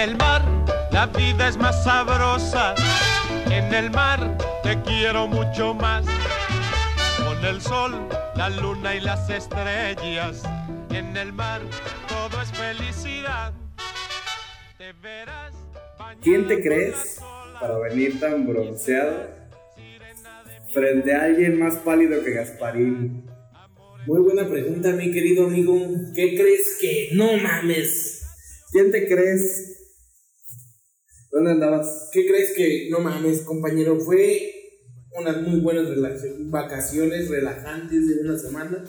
el mar la vida es más sabrosa. En el mar te quiero mucho más. Con el sol, la luna y las estrellas. En el mar todo es felicidad. Te verás. ¿Quién te crees para venir tan bronceado frente a alguien más pálido que Gasparín? Muy buena pregunta, mi querido amigo. ¿Qué crees que no mames? ¿Quién te crees? ¿Dónde andabas? ¿Qué crees que no mames, compañero? Fue unas muy buenas vacaciones relajantes de una semana.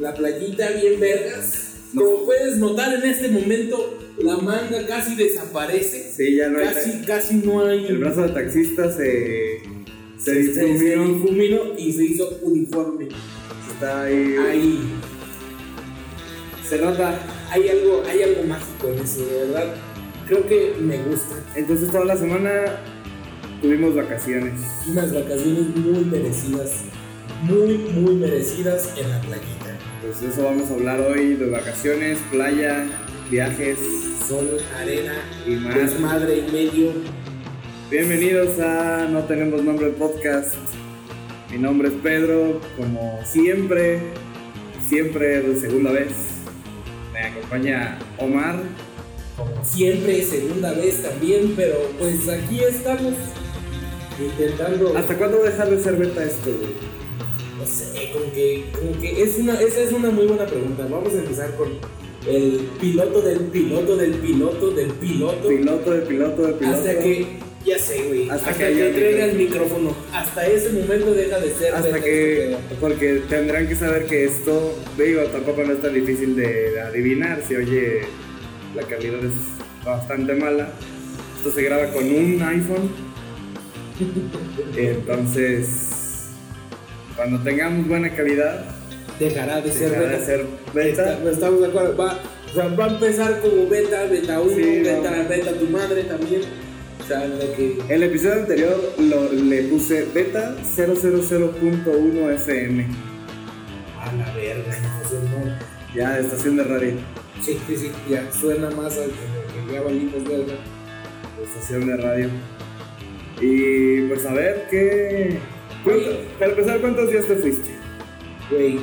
La playita bien vergas. Como puedes notar en este momento, la manga casi desaparece. Sí, ya no hay. Casi, casi no hay. El brazo de taxista se. Se se- se difuminó. difuminó y se hizo uniforme. Está ahí. Ahí. Se nota. Hay algo, hay algo mágico en eso, de verdad. Creo que me gusta. Entonces toda la semana tuvimos vacaciones. Unas vacaciones muy merecidas. Muy, muy merecidas en la playita. Pues de eso vamos a hablar hoy, de vacaciones, playa, viajes Sol, arena, y más. desmadre y medio. Bienvenidos a No Tenemos Nombre Podcast. Mi nombre es Pedro, como siempre, siempre de segunda vez. Me acompaña Omar. Siempre, segunda vez también, pero pues aquí estamos intentando. ¿Hasta cuándo va a dejar de ser beta esto, güey? No sé, como que, como que es una, esa es una muy buena pregunta. Vamos a empezar con el piloto del piloto del piloto del piloto. Piloto de piloto de piloto. Hasta que, ya sé, güey, Hasta hasta, que que, entrega el micrófono. Hasta ese momento deja de ser. Hasta que, porque tendrán que saber que esto, digo, tampoco no es tan difícil de adivinar. Si oye, la calidad es bastante mala. Esto se graba con un iPhone. Entonces, cuando tengamos buena calidad, dejará de ser beta. de ser beta. Está- estamos de acuerdo. Va, o sea, va a empezar como beta, beta 1, Sí, beta, no. beta tu madre también. O sea, lo que. El episodio anterior lo- le puse beta 000.1 FM. A la verga, no, Ya, estación de radio. Sí, sí, sí, ya suena más a que, ya valimos verga. estación de radio. Y pues a ver qué. ¿cuánto- para empezar, ¿cuántos días te fuiste? Güey,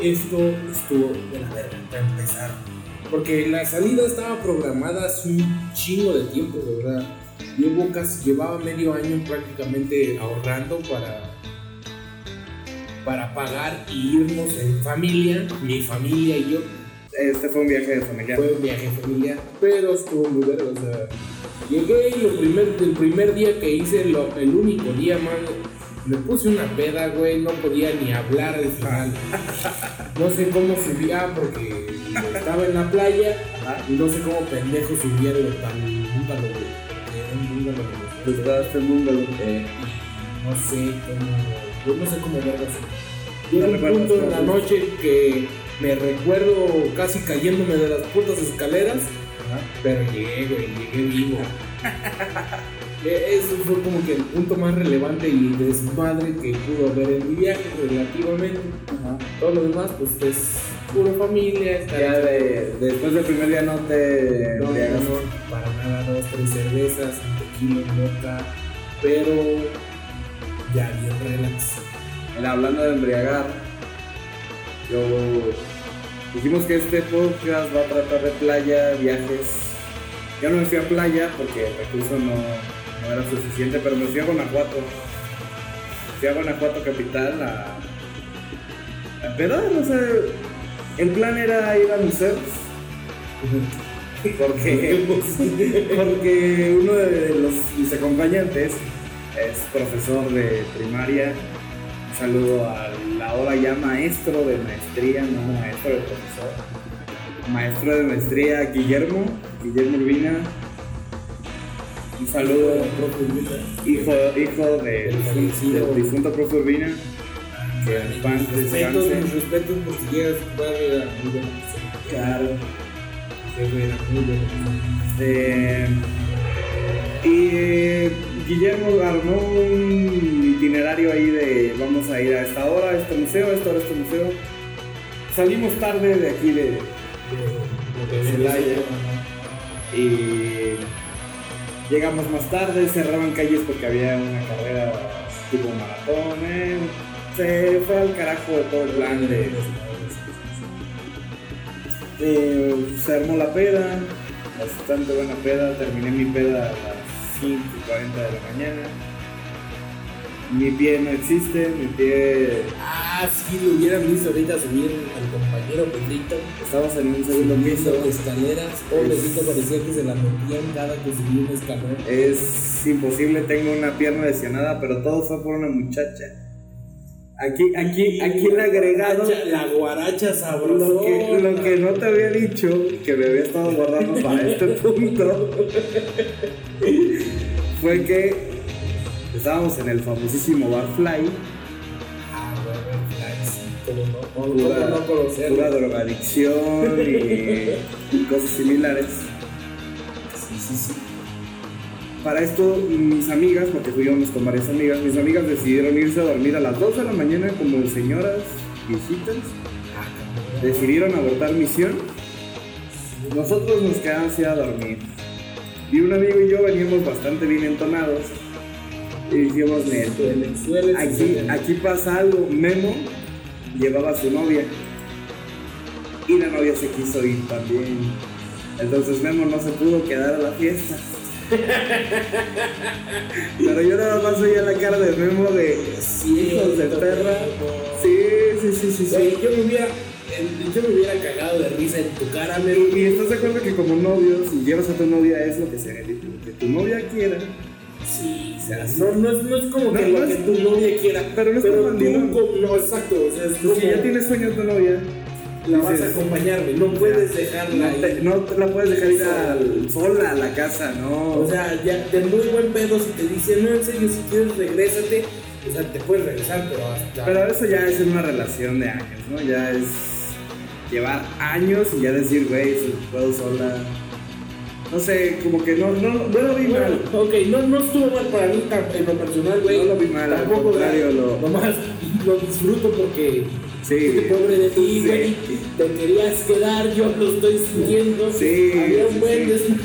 esto estuvo de la verga para empezar. Porque la salida estaba programada hace un chingo de tiempo, de verdad. Llevo casi, llevaba medio año prácticamente ahorrando para, para pagar y irnos en familia, mi familia y yo. Este fue un viaje de familia. Fue un viaje familiar, pero estuvo muy verga, o sea, llegué y lo primer, el primer día que hice, lo- el único día, man, me puse una peda, güey, no podía ni hablar al final. No sé cómo subía porque estaba en la playa y no sé cómo pendejo subía el tan búngalo, güey. Era un búngalo. Pues daste el número. Eh, no sé cómo, yo no sé cómo verlo Llega No un punto en la noche que me recuerdo casi cayéndome de las putas escaleras, pero llegué, güey, llegué vivo. Eh, Eso fue como que el punto más relevante y desmadre que pudo haber en mi viaje relativamente. Ajá. Todo lo demás, pues es puro familia, Ya de, después del primer día no te no, no, embriagas. no, para nada, dos, tres cervezas, un tequila, vodka, pero ya bien relax. Mira, hablando de embriagar, yo dijimos que este podcast va a tratar de playa, viajes. Yo no me fui a playa porque el recurso no, no era suficiente, pero me fui a Guanajuato. Fui a Guanajuato capital a, a pedar, o sea, el plan era ir a museos. Porque, porque uno de los mis acompañantes es profesor de primaria. Un saludo al ahora ya maestro de maestría, no maestro de profesor. Maestro de maestría Guillermo, Guillermo Urbina. Un saludo, hijo, hijo de- del difunto profe Urbina. Que en paz descanse. mis respetos por si llegas a. Claro. Qué buena, muy bueno. Eh, y Guillermo armó un itinerario ahí de vamos a ir a esta hora a este museo, a esta hora a este museo. Salimos tarde de aquí de, Celaya. Y llegamos más tarde, cerraban calles porque había una carrera tipo maratón. eh. Se fue al carajo de todo el plan de. Eh, se armó la peda, bastante buena peda. Terminé mi peda a 5 y 40 de la mañana. Mi pie no existe, mi pie. Ah, sí, lo hubieran visto ahorita subir al compañero Pedrito. Estamos en un segundo piso. Escaleras, pobrecito, parecía que se la metían cada que subía un escalón. Es imposible, tengo una pierna lesionada, pero todo fue por una muchacha. Aquí, aquí, aquí el agregado. La guaracha sabrosa. Lo que, lo que no te había dicho, que me había estado guardando para este punto, fue que estábamos en el famosísimo Bar Fly, Ah, bueno, sí, cómo no. ¿Cómo pura, no conocerlo? pura drogadicción y, y cosas similares. Sí, sí, sí. Para esto, mis amigas, porque fuimos con varias amigas, mis amigas decidieron irse a dormir a las 2 de la mañana como señoras viejitas. Ah. Decidieron abortar misión. Nosotros nos quedamos a dormir. Y un amigo y yo veníamos bastante bien entonados. Y dijimos, neto, aquí, aquí pasa algo. Memo llevaba a su novia. Y la novia se quiso ir también. Entonces Memo no se pudo quedar a la fiesta. Pero yo nada más veía la cara de Memo de hijos de perra. Sí, sí, sí, sí, sí. Yo el- yo me hubiera cagado de risa en tu cara, me Y, estás de acuerdo que como novios, si llevas a tu novia es lo que se lo que tu novia quiera. Sí, o sea, no, no, es, no es como No, que no lo es- que tu novia quiera, pero no es como tú, como- no, exacto, o sea, es Pues si como ya tienes sueños tu novia, la vas a acompañarme, no puedes dejarla no, te, la puedes dejar ir al- sola a la casa, no. O sea, ya de muy buen pedo, si te dice, no, en serio, si quieres, regrésate, o sea, te puedes regresar, pero hasta... pero eso ya es una relación de años, ¿no? Ya es llevar años y ya decir, güey, puedo sola. No sé, como que no, no, no lo vi Bueno, mal. ok, no, no estuvo mal para mí en lo personal, güey. No lo vi mal, al Tampoco, contrario, güey, lo- Nomás lo disfruto porque... Sí. Pobre de ti, Sí. güey. Te querías quedar, yo lo estoy sintiendo. Sí, Había un buen sí.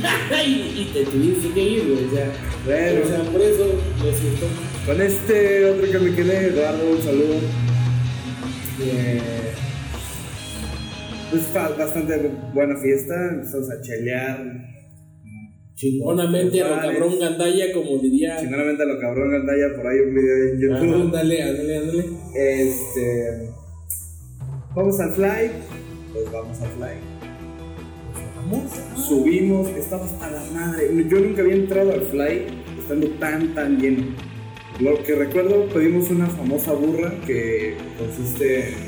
y, y te tuviste que ir, güey. O sea, Bueno. o sea, por eso lo siento. Con este otro que me quedé, Eduardo, un saludo. Eh, pues bastante buena fiesta, empezamos a chelear. Chingonamente a lo cabrón Gandaya, como diría. Chingonamente a lo cabrón Gandaya, por ahí un video en YouTube. Ándale, ándale, ándale. Este. Vamos al fly. Pues vamos al fly. Vamos. Subimos, estaba hasta la madre. Yo nunca había entrado al fly estando tan, tan lleno. Lo que recuerdo, pedimos una famosa burra que consiste en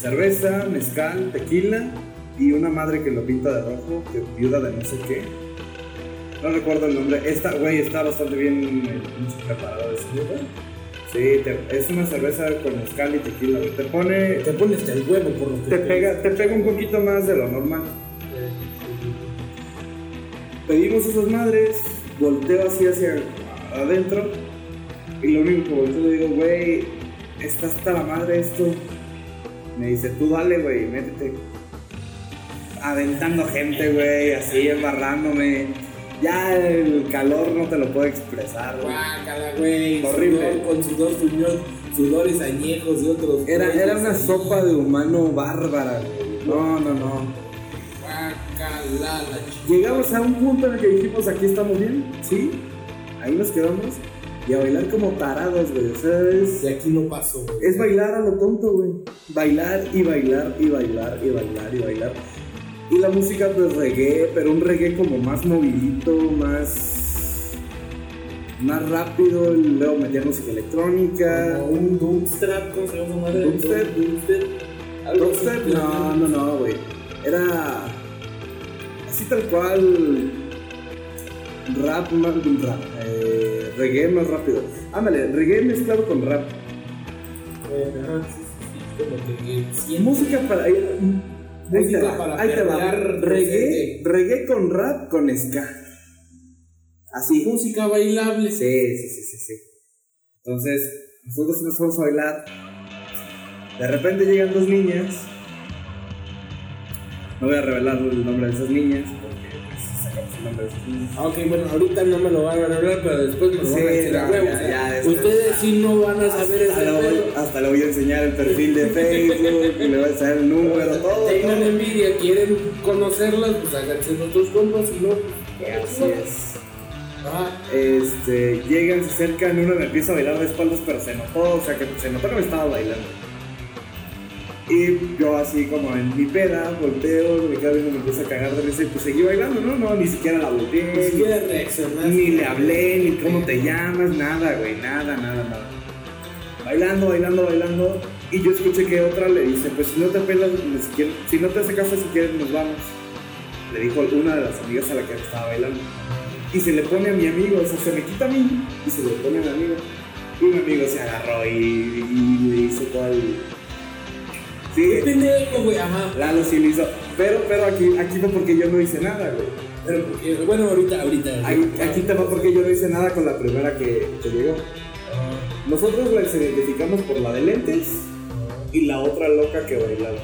cerveza, mezcal, tequila y una madre que lo pinta de rojo, que viuda de no sé qué. No recuerdo el nombre. Esta, güey, está bastante bien eh, preparado ese Sí, te- es una cerveza con mezcal y tequila. güey. Te pone. Te pones hasta el huevo por lo que Te pega, te pega un poquito más de lo normal. Pedimos esas madres, volteo así hacia adentro y lo único que volteo le digo, güey, está hasta la madre esto. Me dice, tú dale, güey, métete. Aventando gente, güey, así embarrándome. Ya el calor no te lo puedo expresar, güey. Guácala, güey. Horrible. sudor Con sudor, sudor, sudores añejos de otros. Era, era una sopa de humano bárbara, güey. No, no, no. Guácala, Llegamos a un punto en el que dijimos, aquí estamos bien, ¿sí? Ahí nos quedamos. Y a bailar como tarados, güey. O sea, es, De aquí no paso, güey. es bailar a lo tonto, güey. Bailar y bailar y bailar y bailar y bailar. Y la música, pues reggae, pero un reggae como más movidito, más. más rápido. Y luego metía música electrónica. Como un Doomstrap, ¿cómo se llama madre? Dubstep, no, no, no, güey. Era así tal cual. Rap más rap. Eh, reggae más rápido. Ándale, reggae mezclado con rap. Eh, ajá, sí, sí, sí, como que siempre- Música para. ahí- ahí Música te va, para ahí te va. perrear Reggae, reggae con rap con ska. Así. Música bailable. Sí, sí, sí, sí, sí. Entonces, nosotros nos fuimos a bailar. De repente llegan dos niñas. No voy a revelar el nombre de esas niñas Ok, bueno, ahorita no me lo van a hablar, pero después me lo van a decir a huevo. ustedes sí no van a saber Hasta le, voy, hasta le voy a enseñar el perfil de Facebook, y le voy a enseñar el número, todo. Tengan envidia, quieren conocerlas, pues háganse nuestros compas y no. Así es. Ajá. Este, llegan, se acercan, uno me empieza a bailar de espaldas, pero se notó, o sea, que se notó que me estaba bailando. Y yo así como en mi peda, volteo, me quedo viendo, me empiezo a cagar de risa y pues seguí bailando, ¿no? No, ni siquiera la volteé, Ni siquiera reaccionaste. ni le hablé, ni cómo te llamas, nada, güey, nada, nada, nada. Bailando, bailando, bailando. Y yo escuché que otra le dice, pues si no te pelas, ni siquiera- si no te hace caso, si quieres nos vamos. Le dijo una de las amigas a la que estaba bailando. Y se le pone a mi amigo, o sea, se me quita a mí y se le pone a mi amigo. Y mi amigo se agarró y, y le hizo todo el... Qué Sí, pendejo, güey, ajá. Lalo sí le hizo. Pero, pero aquí, aquí fue porque yo no hice nada, güey. Pero bueno, ahorita, ahorita. Ahí- Aquí te va porque yo no hice nada con la primera que, que llegó. Ah, Nosotros las identificamos por la de lentes y la otra loca que bailaba.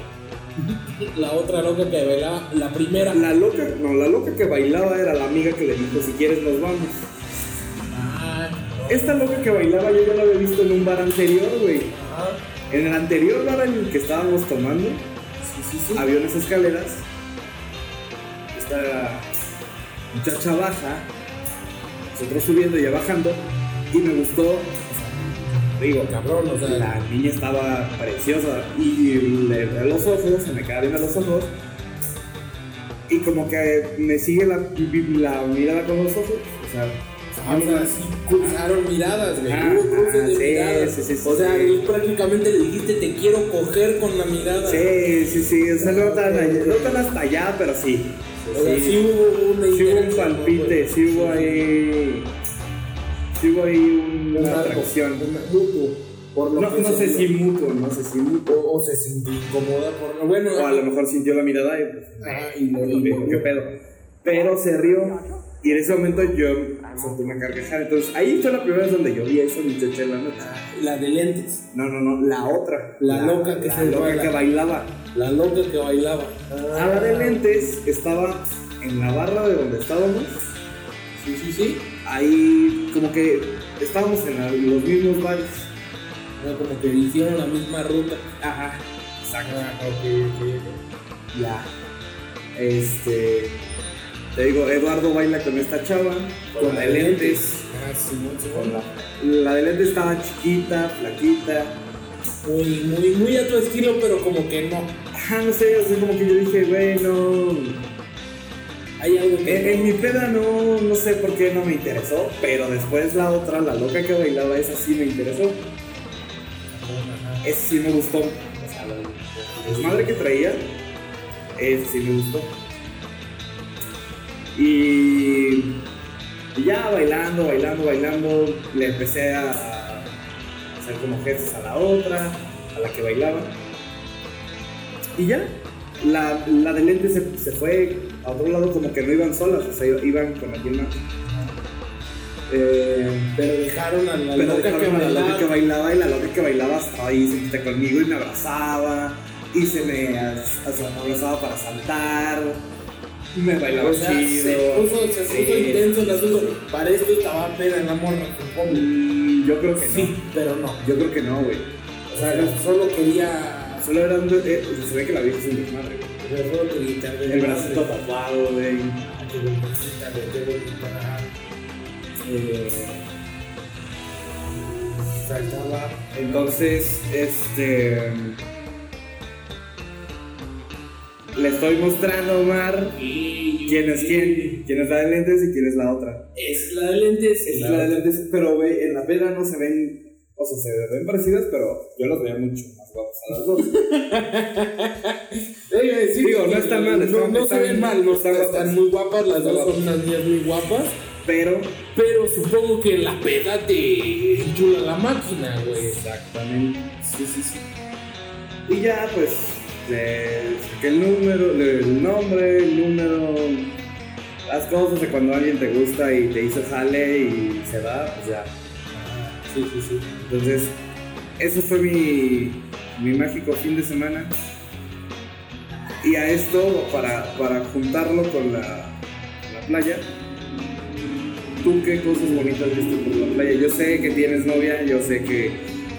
La otra loca que bailaba, la primera. La loca, no, la loca que bailaba era la amiga que le dijo, si quieres nos vamos. Ah, Esta loca que bailaba yo ya la había visto en un bar anterior, güey. ajá. En el anterior bar en el que estábamos tomando, Sí, había unas escaleras. Esta muchacha baja, nosotros subiendo y bajando, y me gustó. Digo, Cabrón, o sea. la niña estaba preciosa y le veo los ojos, se me queda viendo los ojos y como que me sigue la, la mirada con los ojos, o sea, cruzaron miradas, güey. Cruce de sí, miradas. sí, sí, sí, o sea, y prácticamente le dijiste te quiero coger con la mirada. sí, sí, sí, o sea, no tan, no tan hasta allá, pero sí, O sea, sí, hubo una sí hubo un palpite, sí hubo ahí, sí hubo ahí Un una atracción, mutuo, por lo no, que no sé si mutuo, no sé si mutuo, O, o se sintió incómoda por. Bueno, o a lo mejor sintió la mirada y pues, Ah, y lo- lo- dijo, ¿qué pedo? Pero se rió y en ese momento yo solté una carcajada. Entonces ahí fue la primera vez donde yo vi a esa muchacha en la noche. La de lentes. No, no, no, la otra. La loca que la se loca baila. que bailaba. La loca que bailaba. A la de lentes estaba en la barra de donde estábamos. Sí, sí, sí. Ahí como que estábamos en la- los mismos bares. Sea, como que hicieron la misma ruta. Ajá. Exacto. Ah, ok, ok, ok. Ya. Este. Te digo, Eduardo baila con esta chava, con la de lentes. Ah, sí, sí, Con la, la de lentes estaba chiquita, flaquita. Muy, muy, muy a tu estilo, pero como que no. Ajá, no sé, sea, como que yo dije, güey, no. Hay algo En, que. en mi peda no, no sé por qué no me interesó, pero después la otra, la loca que bailaba, esa sí me interesó. Esa sí me gustó. O sea, la la desmadre que traía, esa sí me gustó. Y, ya bailando, bailando, bailando, le empecé a, a hacer como gestos a la otra, a la que bailaba. Y ya, la, la de lente se, se fue a otro lado como que no iban solas, o sea, iban con alguien más. Eh, Pero dejaron a la pero loca que dejaron a la loca que bailaba. bailaba y la loca que bailaba estaba ahí sentada conmigo y me abrazaba y se me abrazaba para saltar. Me bailaba O sea, chido. se puso, se puso Sí. intenso el asunto. Para esto estaba pena en la morra, supongo. Mm, Yo creo que no. Sí, pero no. Yo creo que no, güey. O sea, solo quería. Solo era un. eh, se ve que la vieja es un desmadre, güey. o sea, solo quería echarle El bracito tatuado, güey. Ah, qué bonita, güey, qué bonita. Eh, saltaba. Entonces, este. Le estoy mostrando Omar quién es quién. Quién es la de lentes y quién es la otra. Es la de lentes. Es la de lentes, pero güey, en la peda no se ven. O sea, se ven parecidas, pero yo las veía mucho más guapas a las dos. Digo, no están mal, No, están- no se están- ven mal, no están están, están muy guapas. Las dos son unas niñas muy guapas. Pero. Pero supongo que la peda te enchula la máquina, güey. Exactamente. Sí, sí, sí. Y ya, pues. Le saqué el número, el nombre, el número. Las cosas de cuando alguien te gusta y te hizo jale y se va, pues ya. Sí, sí, sí. Entonces, ese fue mi, mi mágico fin de semana. Y a esto, para, para juntarlo con la, playa. ¿Tú qué cosas bonitas viste por la playa? Yo sé que tienes novia, yo sé que,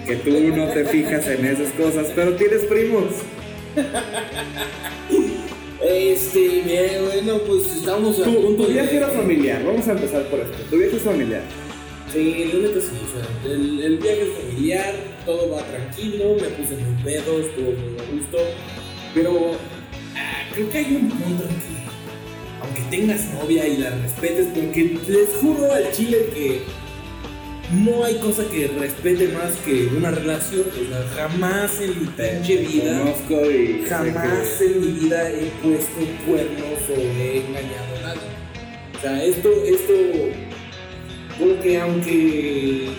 que tú no te fijas en esas cosas, pero tienes primos. Este, bien, bueno, pues estamos a Tu, tu viaje era familiar, vamos a empezar por esto. Tu viaje es familiar. Sí, la neta sí, o sea, el, el viaje es familiar, todo va tranquilo, me puse muy pedo, estuvo muy a gusto, pero ah, creo que hay un punto en que, aunque tengas novia y la respetes, porque les juro al chile que no hay cosa que respete más que una relación, o sea, jamás en mi pinche vida... Conozco y sé Jamás en mi vida he puesto cuernos o he engañado a nadie. O sea, esto, esto, como que aunque,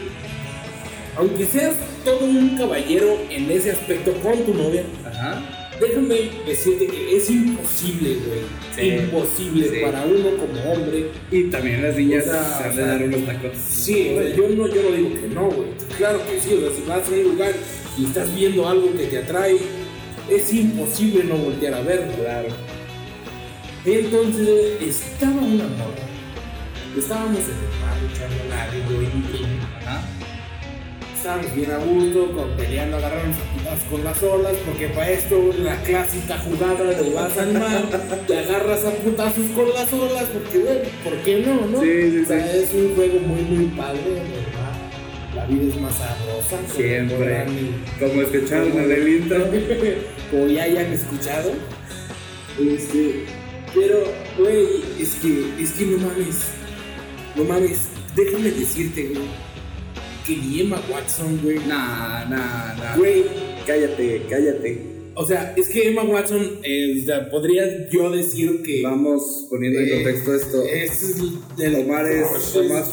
aunque seas todo un caballero en ese aspecto con tu novia, Ajá. Déjame decirte que es imposible, güey. Sí. Imposible Sí. para uno como hombre. Y también las niñas O sea, se han de dar unos tacos. Sí, o sea, yo no, yo no digo que no, güey. Claro que sí, o sea, si vas a un lugar y estás viendo algo que te atrae, es imposible no voltear a verlo. Claro. Entonces estaba una morra. Estábamos en el mar echando la y Estábamos bien a gusto, con, peleando, agarrarnos a putazos con las olas, porque para esto la clásica jugada de vas al mar, te agarras a putazos con las olas, porque bueno, ¿por qué no, no? Sí, sí, o sea, sí. es un juego muy, muy padre, ¿verdad? La vida es más sabrosa. Siempre. Como escucharon en el intro. como ya hayan escuchado. Este, pero, güey, es que, es que no mames, no mames, déjame decirte, güey, que ni Emma Watson, güey, Nah, nah, nah. güey, Cállate, cállate. o sea, es que Emma Watson, eh, o sea, podría yo decir que Vamos poniendo en Eh, contexto esto. es el Omar es Omar,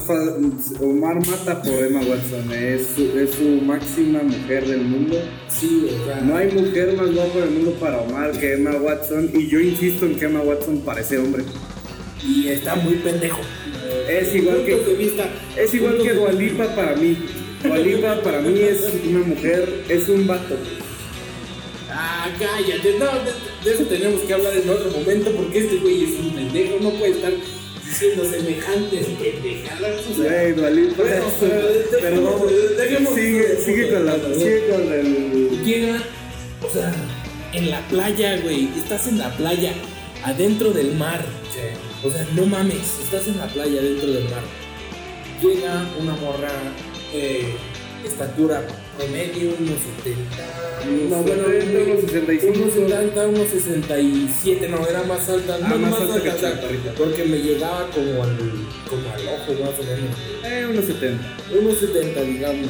Omar mata por Emma Watson, es su, es su máxima mujer del mundo. sí, o sea, No hay mujer más guapa del mundo para Omar que Emma Watson y yo insisto en que Emma Watson parece hombre. y está muy pendejo. Es igual que- Puntos de vista, Es igual que Dualipa para mí. Dualipa para mí es una mujer, es un vato. Ah, cállate, no, de, de eso tenemos que hablar en otro momento porque este güey es un pendejo, no puede estar diciendo semejantes pendejadas. O sea, Güey, Dualipa Bueno, pero dejemos- sigue, sigue con la, sigue con el llega, o sea, en la playa, güey, estás en la playa, adentro del mar. O sea, no mames, estás en la playa, adentro del mar. Llega una morra, eh, estatura promedio, unos 70. unos 70, unos 65. Unos 70, unos 67, no, era más alta, Ah, no, más más alta que chaparrita. porque me llegaba como al, como al ojo, más o menos. eh, unos 70. Unos 70, digamos.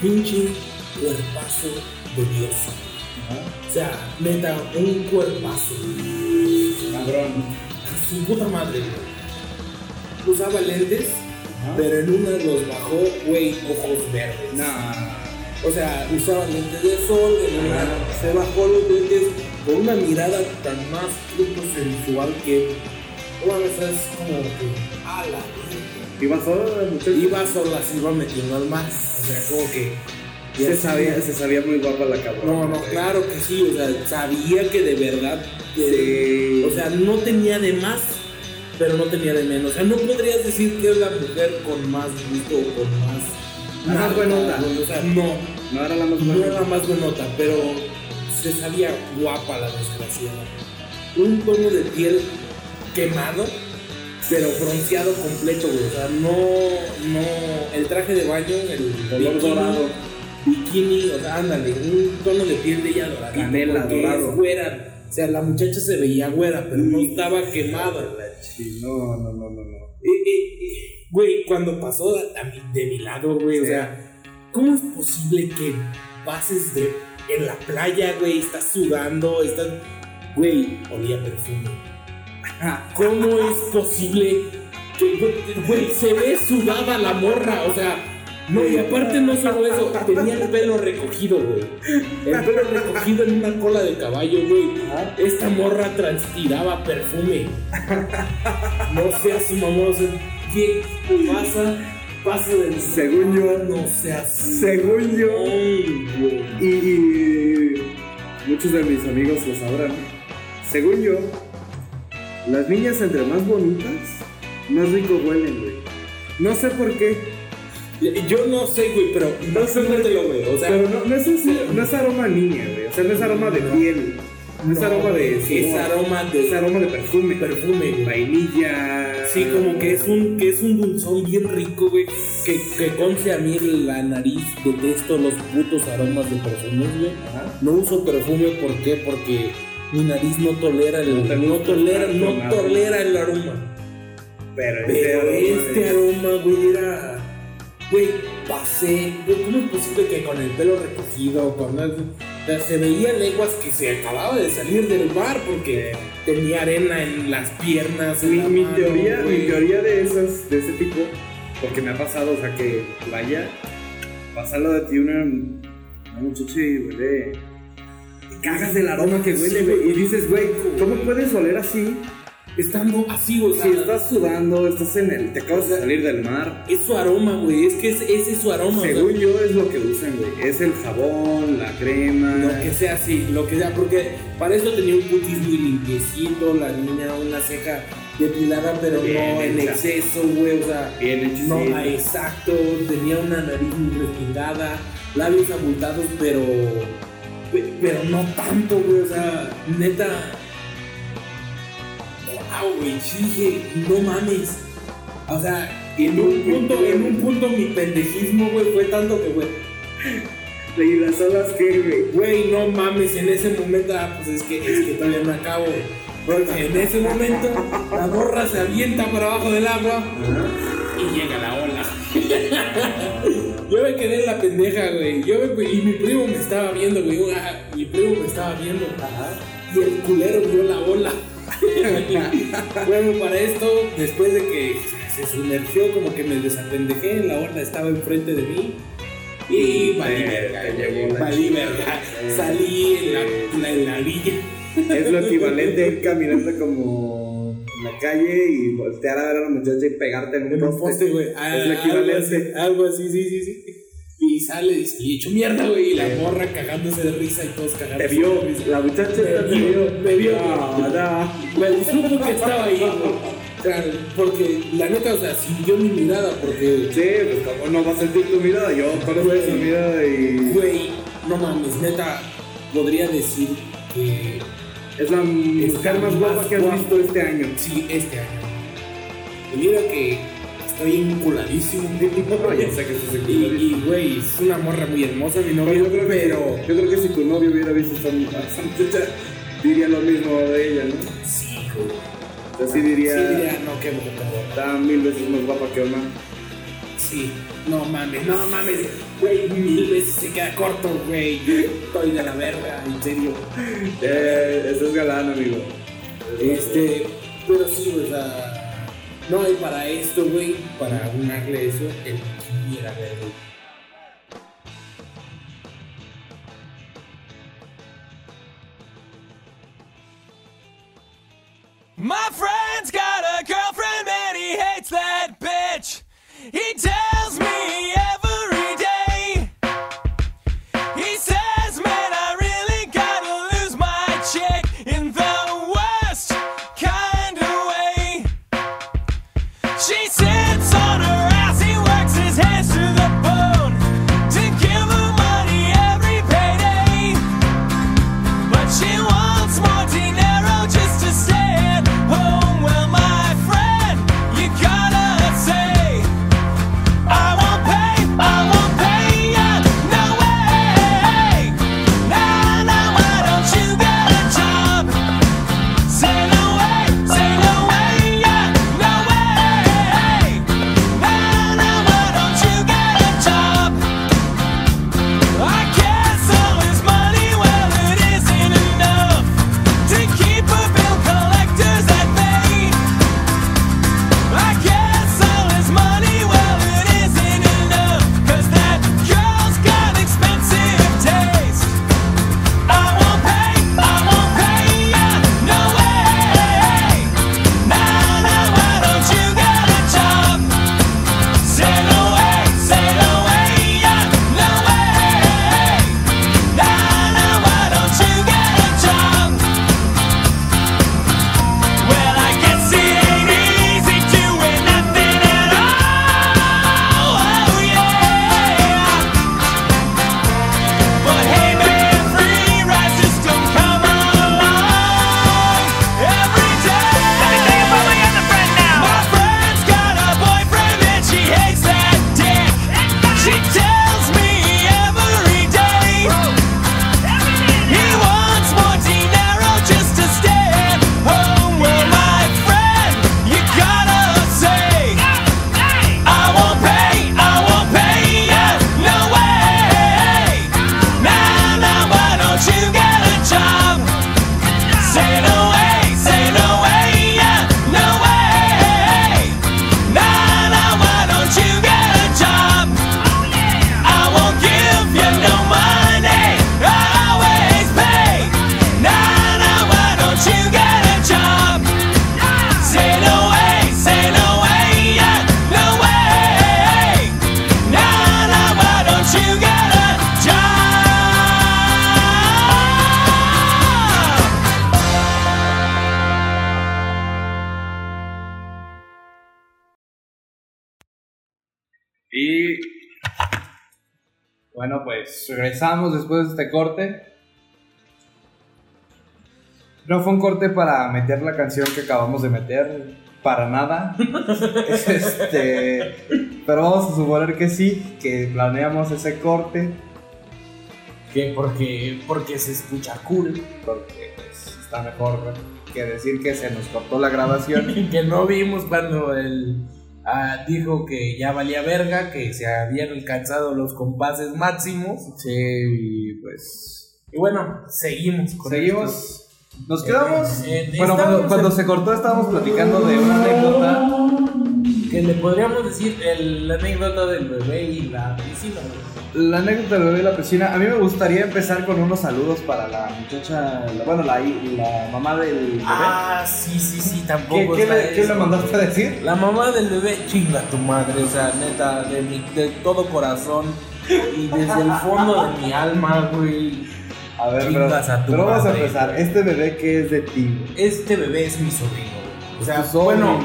Pinche cuerpazo de Dios. O sea, neta, un cuerpazo. Cabrón. A Su puta madre, güey. Usaba lentes, pero en una los bajó, güey, ojos verdes. Nah. O sea, usaba lentes de sol, en una se bajó los lentes con una mirada tan más puto sensual que. Una vez es como que. A la verga. ¿Iba sola la muchacha? Iba sola, se iba metiendo al mar. O sea, como que. Se sabía, se sabía muy guapa la cabrona. No, no, claro que sí. O sea, sabía que de verdad. Sí. O sea, no tenía de más, pero no tenía de menos. O sea, no podrías decir que es la mujer con más gusto o con más. Más buenota. güey, O sea, no. No era la más No buena. era la más buenota, pero se sabía guapa la desgraciada. Un tono de piel quemado, pero bronceado completo, güey. O sea, no, no. El traje de baño, el Color dorado. Bikini, o sea, ándale, un tono de piel de ella dorada. Canela, dorado. Es güera. O sea, la muchacha se veía güera, pero no estaba quemada. Sí, no, no, no, no, no. Güey, cuando pasó de mi lado, güey, o sea, ¿cómo es posible que pases de en la playa, güey, estás sudando, estás, güey, olía perfume? ¿Cómo es posible que, güey, se ve sudada la morra, o sea, no, y aparte no solo eso, tenía el pelo recogido, güey. El pelo recogido en una cola de caballo, güey. Esta morra transpiraba perfume. No seas mamón, o sea, ¿qué pasa? Pasa del Según yo- no seas Según yo, y muchos de mis amigos lo sabrán, según yo, Las niñas entre más bonitas, más rico huelen, güey. No sé por qué. Yo no sé, güey, pero no sé dónde lo veo. O sea, Pero no, no, es, no es aroma niña, güey. O sea, no es aroma de piel. No es aroma de. es sudor. aroma de Es aroma de perfume. perfume, güey. Vainilla. Sí, como que es un, que es un dulzón bien rico, güey. Que, que conce a mí la nariz. Detesto los putos aromas de perfumes, güey. No uso perfume, ¿por qué? Porque mi nariz no tolera el, No no tolera, no tolera el aroma. Pero, Pero este este aroma, güey, era. Güey, pasé. ¿cómo es posible que con el pelo recogido, con el- se veía leguas que se acababa de salir del bar porque tenía arena en las piernas. Mi, la mi mano, teoría, güey. mi teoría de esas, de ese tipo, porque me ha pasado, o sea que vaya, pasa lo de ti una, una muchacha y huele. Te cagas del aroma que huele, Sí, güey. Y dices, güey, ¿cómo puedes oler así? Estando así, o sea, Si estás sudando, estás en el. te acabas de salir del mar. es su aroma, güey. Es que es- ese es su aroma. o sea, Según yo es lo que usan, güey. Es el jabón, la crema. Lo que sea así, lo que sea, porque para eso tenía un cutis muy limpiecito, la niña una ceja depilada, pero Bien no en hecha. exceso, güey, o sea, Bien hecho, no sí. ah, exacto, tenía una nariz muy respingada, labios abultados, pero, pe- pero no tanto, güey, o sea, neta, wow, güey, sí dije, no mames, o sea, en un punto, en un punto mi pendejismo, güey, fue tanto que, güey, ¿Y las olas qué, güey? Güey, no mames, en ese momento, ah, pues es que, es que todavía no acabo. Porque en ese momento la borra se avienta por abajo del agua y llega la ola. Yo me quedé en la pendeja, güey. Yo me- y mi primo me estaba viendo, güey. Ah, Mi primo me estaba viendo. Y el culero vio la ola. bueno, para esto, después de que se sumergió, como que me desapendejé, la ola estaba enfrente de mí. Y valí verga, valí verga. Salí en la, en la orilla. Es lo equivalente a ir caminando como en la calle y voltear a ver a la muchacha y pegarte en un poste. güey. Es lo Ah, equivalente. algo así, sí, sí, sí. Y sale y hecho mierda, güey. Y la morra cagándose de risa y todos cagándose Te vio, la muchacha Me te vio, me vio. Me supo que estaba ahí, güey. O sea, porque la neta, o sea, sintió mi mirada, porque, Sí, pues cómo no vas a sentir tu mirada. Yo conozco esa mirada y güey, no mames, neta, podría decir que es la mujer más guapa que has visto este año. sí, este año. Y mira que estoy enculadísimo. Y, y, güey, es una morra muy hermosa, mi Yo creo, que, pero... yo creo que si tu novio hubiera visto esta muchacha, diría lo mismo de ella, ¿no? Sí, güey. O sea, sí diría, Sí, diría, no, qué está mil veces más guapa que Omar. Sí, no mames, no mames, güey, mil veces se queda corto, güey. Yo Estoy de la verga, en serio. Eh, eso es galán, amigo. Este, pero sí, o sea, no, y para esto, güey, para unarle eso, el bikini era verde. Después de este corte. No fue un corte para meter la canción que acabamos de meter, para nada. este, pero vamos a suponer que sí, que planeamos ese corte, Que porque, porque se escucha cool. porque pues, está mejor que decir que se nos cortó la grabación. que no vimos cuando él ah, dijo que ya valía verga, que se habían alcanzado los compases máximos. Sí, y pues Y bueno, seguimos con esto. seguimos. Nos quedamos. Eh, eh, bueno, cuando, cuando en- se cortó estábamos platicando de una anécdota. Que le podríamos decir el- la anécdota del bebé y la piscina. La anécdota del bebé y la piscina. A mí me gustaría empezar con unos saludos para la muchacha, la- bueno, la, la mamá del bebé. Ah, sí, sí, sí, ¿Qué, tampoco. qué está le, qué le mandaste a decir? La mamá del bebé, chinga tu madre, o sea, neta, de, mi, de todo corazón y desde el fondo de mi alma, güey. A ver, pero, Chingas a tu pero vamos a empezar. Este bebé que es de ti. Este bebé es mi sobrino. O sea, sobrino. bueno,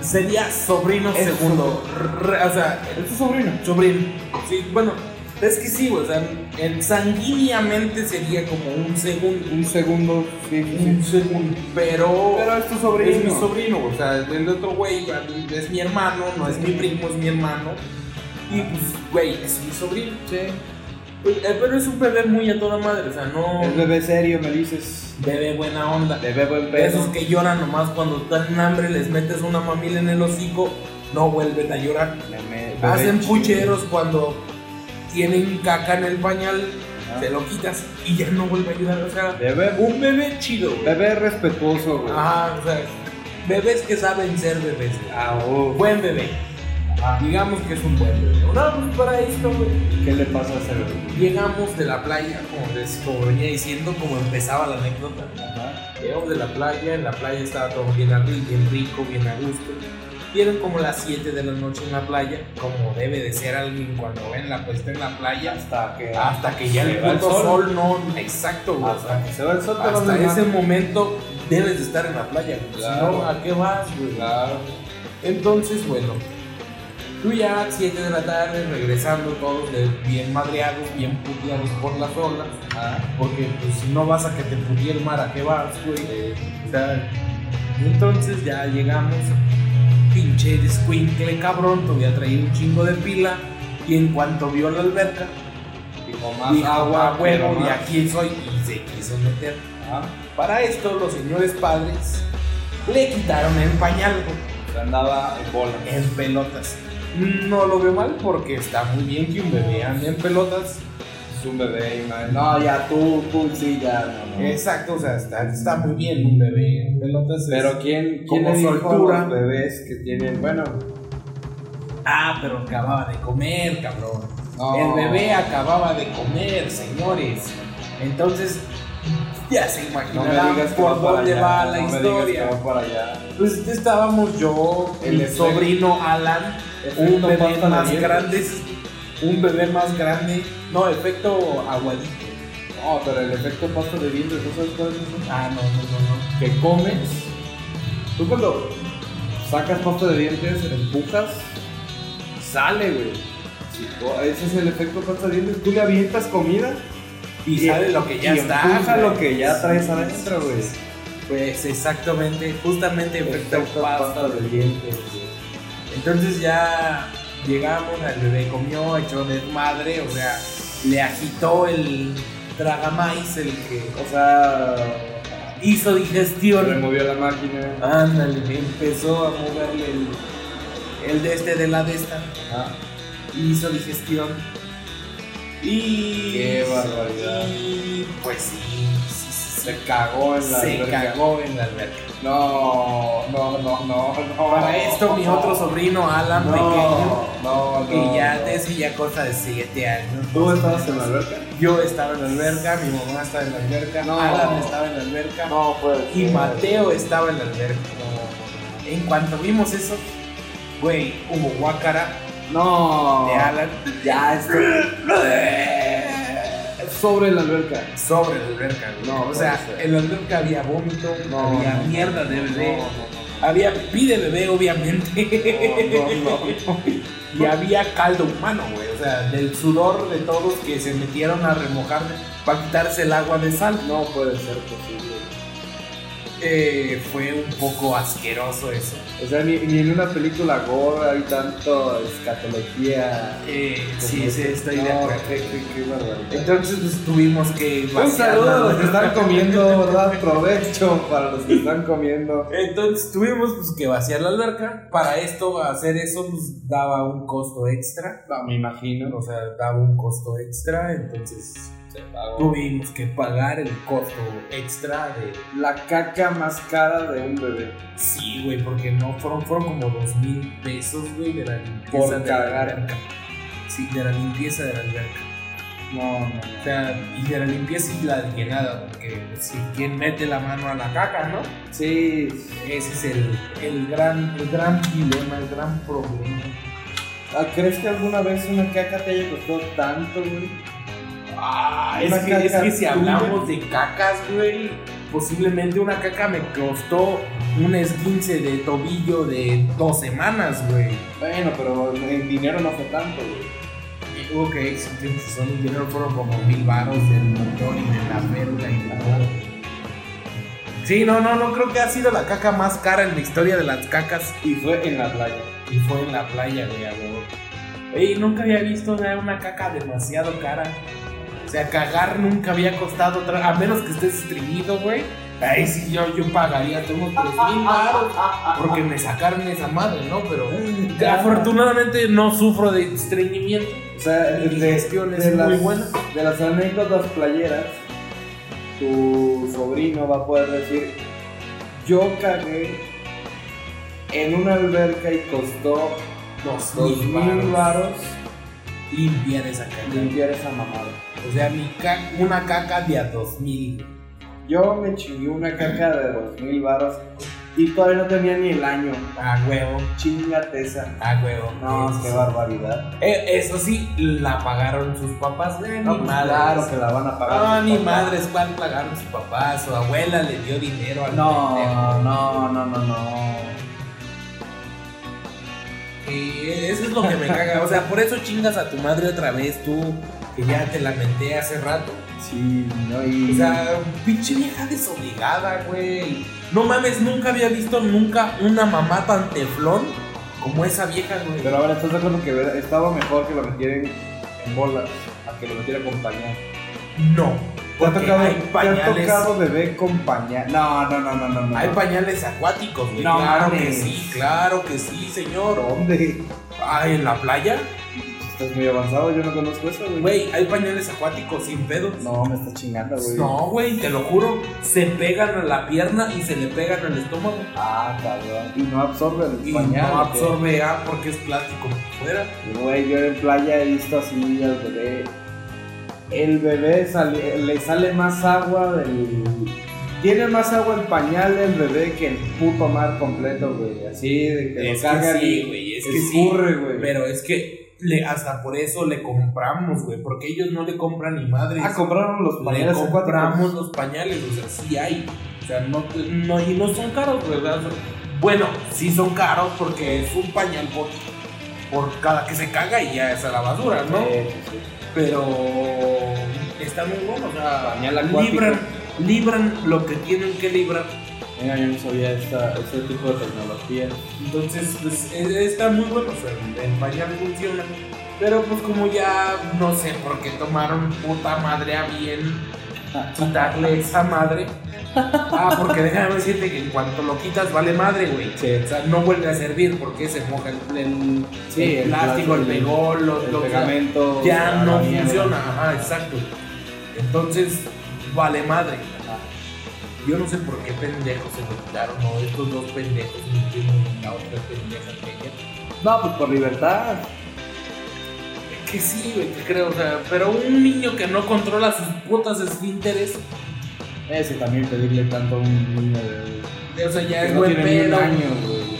sería sobrino Es segundo. O sea, ¿Es tu sobrino? sobrino. Sí, bueno, es que sí, o sea, en, sanguíneamente sería como un segundo. Un segundo, sí, sí, Un segundo, pero. Pero es tu sobrino. Es mi sobrino, o sea, el otro güey es mi hermano, no es mi primo, es mi hermano. Y pues, güey, es mi sobrino. Sí. Pues, eh, Pero es un bebé muy a toda madre, o sea, no. Es bebé serio, me dices. Bebé buena onda. Bebé buen De esos que lloran nomás cuando están hambre, les metes una mamila en el hocico, no vuelven a llorar. Bebé- bebé Hacen chido. pucheros cuando tienen caca en el pañal, se lo quitas y ya no vuelve a ayudar. O sea, Bebé, un bebé chido, güey. bebé respetuoso, güey. Ajá, o sea, bebés que saben ser bebés. Ah, oh. Buen bebé. Digamos que es un bebé. No, pues para esto, güey. ¿Qué le pasa a ese bebé? Llegamos de la playa, como, les- como venía diciendo, como empezaba la anécdota. Ajá. Llegamos de la playa, en la playa estaba todo bien, arri- bien rico, bien a gusto. Y eran como las 7 de la noche en la playa, como debe de ser alguien cuando ven la puesta en la playa. Hasta que. Hasta que ya el puto sol. sol. no. Exacto, güey. Hasta que se va el sol, Hasta de ese momento debes de estar en la playa, güey. Claro. Si no, ¿a qué vas, güey? Claro. Entonces, bueno, tú ya 7 de la tarde, regresando todos de- bien madreados, bien puteados por las olas, porque pues no vas a que te putee el mar, ¿a qué vas, güey? O sea, entonces ya llegamos, pinche descuincle cabrón, te había traído un chingo de pila, y en cuanto vio la alberca, Dijo más dijo, agua, "Ah, huevo, y más". aquí soy, y se quiso meter. Ajá. Para esto, los señores padres le quitaron el pañal, andaba en bola. en pelotas. No lo veo mal porque está muy bien que un bebé ande en pelotas. Es un bebé y madre. No, ya tú, tú sí, ya no. no. Exacto, o sea, está, está muy bien un bebé en pelotas. es- Pero ¿quién, quién como soltura. los bebés que tienen, bueno, Ah, pero acababa de comer, cabrón. No. El bebé acababa de comer, señores. Entonces, ya se no me imaginarán digas que por va para dónde allá, va la no me digas historia. que va para allá. Pues estábamos yo, El efecto- sobrino Alan, un bebé de más grande, un bebé más grande, no, efecto aguadito. No, pero el efecto pasta de dientes, ¿tú sabes cuál es eso? Ah, no, no, no, no. Que comes, tú cuando sacas pasta de dientes, empujas, sale, güey. Sí, ese es el efecto pasta de dientes. Tú le avientas comida Y sale lo que ya y está. empuja lo que ya traes adentro, güey. Pues exactamente, justamente efecto, Efecto pasta, pasta de de dientes. güey. Entonces ya llegamos, el bebé comió, echó desmadre, o sea, le agitó el tragamais, el que O sea, hizo digestión. removió la máquina. Ándale, empezó a moverle el, el de este de la de esta. Ah, Hizo digestión. Y. Qué barbaridad. Y pues sí. Se cagó en la Se alberca. cagó en la alberca. No, no, no, no, no. Para esto, mi otro sobrino, Alan, pequeño, no, no, que ya no. decía cosa de 7 años. ¿Tú estabas en la alberca? Yo estaba en la alberca, mi mamá estaba en la alberca. Alan estaba en la alberca No, pues. y Mateo estaba en la alberca. En cuanto vimos eso, güey, hubo guácara No. de Alan Ya estoy. Sobre la alberca. sobre la alberca. güey. No, o sea, ser. en la alberca había vómito, No, había no, mierda de bebé, No, había pipí de bebé, obviamente. no. No, no, no. y había caldo humano, güey. O sea, del sudor de todos que se metieron a remojar para quitarse el agua de sal. No puede ser posible. Eh, fue un poco asqueroso eso. O sea, ni, ni en una película gore hay tanto escatología. Eh, sí, sí, estoy no, de acuerdo. Qué, qué, qué barbaridad. Entonces pues, tuvimos que Un saludo a los que están comiendo, ¿verdad? Provecho para los que están comiendo. Entonces tuvimos pues, que vaciar la alberca. Para esto, hacer eso nos daba un costo extra. me imagino. O sea, daba un costo extra. Entonces tuvimos que pagar el costo extra de... La caca más cara de un bebé. Sí, güey, porque no fueron, fueron como dos mil pesos, güey, de la limpieza Por de la alberca. Sí, de la limpieza de la alberca. No, no, O sea, y de la limpieza y la llenada, porque si quien mete la mano a la caca, ¿no? Sí, Ese es el, el gran, el gran dilema, el gran problema. Ah, ¿Crees que alguna vez una caca te haya costado tanto, güey? Ah, es que, es que si hablamos de cacas, güey, posiblemente una caca me costó un esguince de tobillo de dos semanas, güey. Bueno, pero en dinero no fue tanto, güey. Ok, si razón, el dinero fueron como mil baros del motor y de la verga y de todo. Sí, no, no, no creo que ha sido la caca más cara en la historia de las cacas Y fue en la playa. y fue en la playa, güey, huevo. Oye, nunca había visto una caca demasiado cara. O sea, cagar nunca había costado, otra- a menos que estés estreñido, güey. Ahí sí yo, yo pagaría unos 3 mil baros porque me sacaron esa madre, ¿no? Pero afortunadamente no sufro de estreñimiento. O sea, Mi digestión es muy las, buena. de las anécdotas playeras, tu sobrino va a poder decir, yo cagué en una alberca y costó Dos mil varos limpiar esa caca. limpiar esa mamada. O sea, mi ca- una caca de a dos mil. Yo me chingué una caca de dos mil varos y todavía no tenía ni el año. A huevo, Chingate esa. a huevo. No, Eso qué barbaridad. Eh, eso sí, la pagaron sus papás. Eh, No, ni pues madres. claro que la van a pagar. Ah, sus ni madres, ¿cuál pagaron sus papás? Su abuela le dio dinero al No, pendejo. no, no, no, no. Y eso es lo que me caga. O sea, por eso chingas a tu madre otra vez, tú, que ya te lamenté hace rato. Sí, no, y. O sea, pinche vieja desobligada, güey. No mames, nunca había visto nunca una mamá tan teflón como esa vieja, güey. Pero ahora estás de acuerdo que estaba mejor que lo metieran en bolas a que lo metiera con pañal. No. ¿Te ha tocado, hay te ha pañales. tocado bebé con pañal? No, no, no, no, no. no. Hay pañales acuáticos, güey. No claro que sí, claro que sí, señor. ¿Dónde? Ah, en la playa, Estás muy avanzado, yo no conozco eso, güey. güey, hay pañales acuáticos sin pedos. No, me estás chingando, güey. No, güey, te lo juro. Se pegan a la pierna y se le pegan al estómago. Ah, cabrón. Y no absorbe el Y pañal. no absorbe A porque es plástico fuera. Güey, yo en playa he visto así al bebé. El bebé sale- le sale más agua del. Tiene más agua el pañal del bebé que el puto mar completo, güey. Así de que Es lo que cargan sí, y güey, es que sí. güey. Pero es que le, hasta por eso le compramos, güey. Porque ellos no le compran ni madres. Ah, compraron los le pañales compramos acuáticos. los pañales, o sea, sí hay. O sea, no, no, y no son caros, ¿verdad? Bueno, sí son caros porque es un pañal por, por cada que se caga y ya es a la basura, ¿no? Sí, sí. Pero está muy bueno, o sea, libran, libran lo que tienen que librar. Mira, yo no sabía esta, este tipo de tecnología. Entonces, pues, está muy bueno, o sea, el pañal funciona. Pero pues como ya no sé por qué tomaron puta madre a bien quitarle esa madre. Ah, porque déjame decirte que en cuanto lo quitas vale madre, güey. Sí. O sea, no vuelve a servir porque se moja el, el- Sí, el el plástico, el pegol, los, El pegamento. ya no funciona. Ajá, exacto. Entonces, vale madre. Yo no sé por qué pendejos se lo quitaron, o estos dos pendejos la otra pendeja. No, pues por libertad. Que sí, güey, que creo, o sea, pero un niño que no controla sus putas esfínteres, Ese también pedirle tanto a un niño de. o sea, ya es no buen pedo. güey.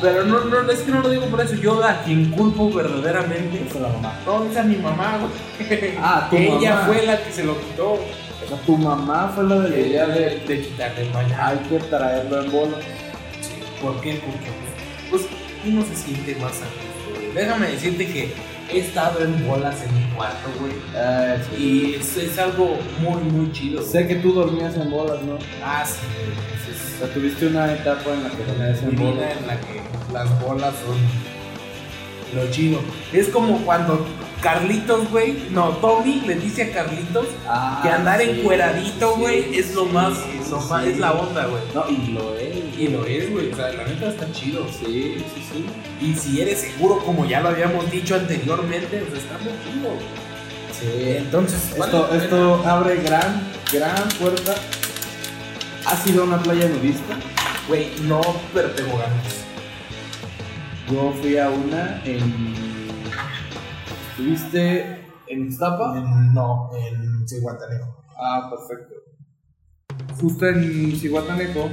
Pero no, no, es que no lo digo por eso, yo a quien culpo verdaderamente. Es la mamá. No, es mi mamá, güey. Ah, tu Ella mamá. fue la que se lo quitó. O sea, tu mamá fue la de la idea de. de quitarle el pañal. Hay que traerlo en bola. Sí, ¿Por qué? Porque pues, pues, uno se siente más a gusto déjame decirte que he estado en bolas en mi cuarto, güey. Ah, sí. Y es, es algo muy, muy chido. güey. Sé que tú dormías en bolas, ¿no? Ah, sí, es- O sea, tuviste una etapa en la que dormías en bolas. en la que las bolas son lo chido. Es como cuando Carlitos, güey, no, Tommy le dice a Carlitos Ah, que andar sí, encueradito, sí, güey, es lo más, sí, lo más- es la onda, güey. No, y lo es. Y lo es, güey, o sea, la neta está chido. Sí, sí, sí. Y si eres seguro, como ya lo habíamos dicho anteriormente, sea, está muy chido. Sí. Entonces, vale Esto, esto abre gran, gran puerta. ¿Has ido a una playa nudista? güey, no, pero tengo ganas. Yo fui a una en. ¿Estuviste en Iztapa? No, en Cihuatanejo. Ah, perfecto. Justo en Cihuatanejo,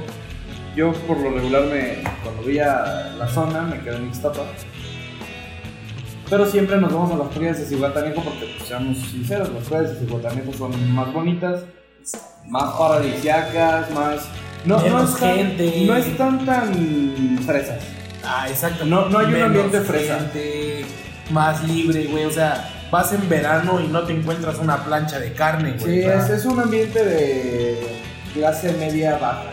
yo por lo regular me, cuando veía la zona me quedé en Ixtapa. Pero siempre nos vamos a las playas de Cihuatanejo porque, pues, seamos sinceros, las playas de Cihuatanejo son más bonitas, más paradisiacas, más... No, no, están, gente. no están tan fresas. Ah, exacto. No- no hay un ambiente fresa. Más libre, güey. O sea, vas en verano y no te encuentras una plancha de carne, güey. Sí, o sea, es, es un ambiente de clase media baja.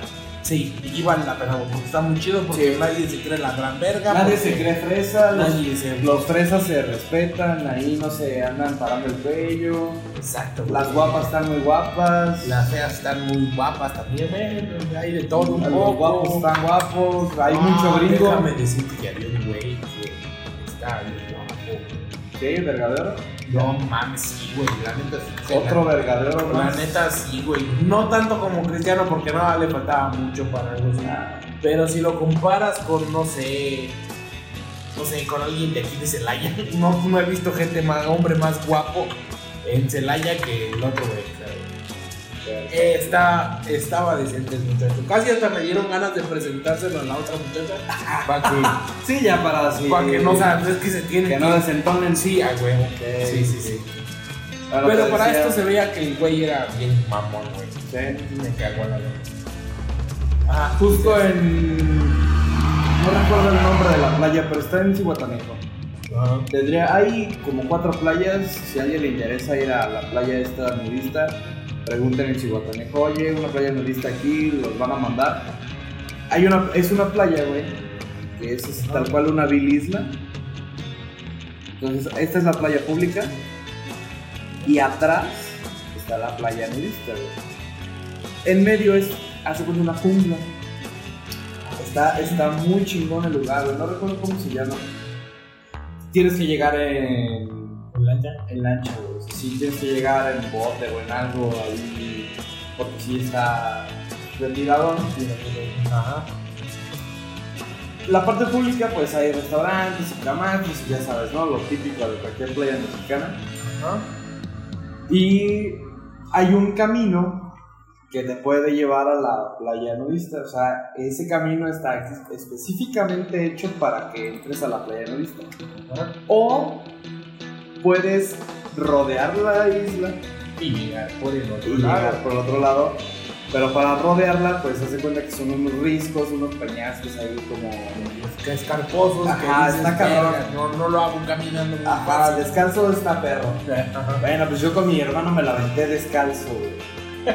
Sí, y vale la pena, porque está muy chido porque Sí. nadie se cree la gran verga. Nadie se cree fresa, los, Nadie se los fresas se respetan, ahí no se andan parando el cuello. Exacto. güey. Las guapas están muy guapas. Las feas están muy guapas también, güey. Hay de todo un los poco. guapos están guapos. Hay Ah, mucho gringo. Déjame decirte que había un güey que está bien. Sí, vergadero. No mames, sí, güey. La neta sí. Otro vergadero La neta sí, güey. No tanto como Cristiano porque no le faltaba mucho para algo así. Pero si lo comparas con, no sé, no sé, con alguien de aquí de Celaya, no, no he visto gente más, hombre más guapo en Celaya que el otro, güey. Está, estaba decente el muchacho. Casi hasta me dieron ganas de presentárselo a la otra muchacha. Para que, Sí, ya para que no, o sea, es que se tiene que no desentonen. Sí, a huevo. Sí, Sí, sí, Pero para decía- esto se veía que el güey era bien mamón, güey. Sí. Me cagó la verdad. Ah, Justo en. No recuerdo el nombre de la playa, pero está en Cihuatanejo. Tendría, hay como cuatro playas. Si a alguien le interesa ir a la playa esta nudista, pregunten en Cihuatanejo, oye, una playa nudista aquí, los van a mandar. Hay una, es una playa, güey, que es, es tal cual una vil isla. Entonces, esta es la playa pública. Y atrás está la playa nudista, güey. En medio es, hace cuenta una jungla. Está, está muy chingón el lugar, güey. No recuerdo cómo se llama. Tienes que llegar en, ¿En lancha? en lancha, güey. Sí, tienes que llegar en bote o en algo ahí. Porque sí está retirado. Ajá. La parte pública, pues hay restaurantes y camaches, y ya sabes, ¿no? Lo típico de cualquier playa mexicana. Ajá. Y hay un camino que te puede llevar a la playa nudista. O sea, ese camino está específicamente hecho para que entres a la playa nudista. Ajá. O puedes rodear la isla Y llegar por el otro y lado. llegar por el otro lado. Pero para rodearla, pues haz de cuenta que son unos riscos, unos peñascos ahí como... Escarposos, Ajá, está cabrón. "Verga, No, no lo hago caminando muy el fácil". descanso está perro. Ajá. Bueno, pues yo con mi hermano me la aventé descalzo.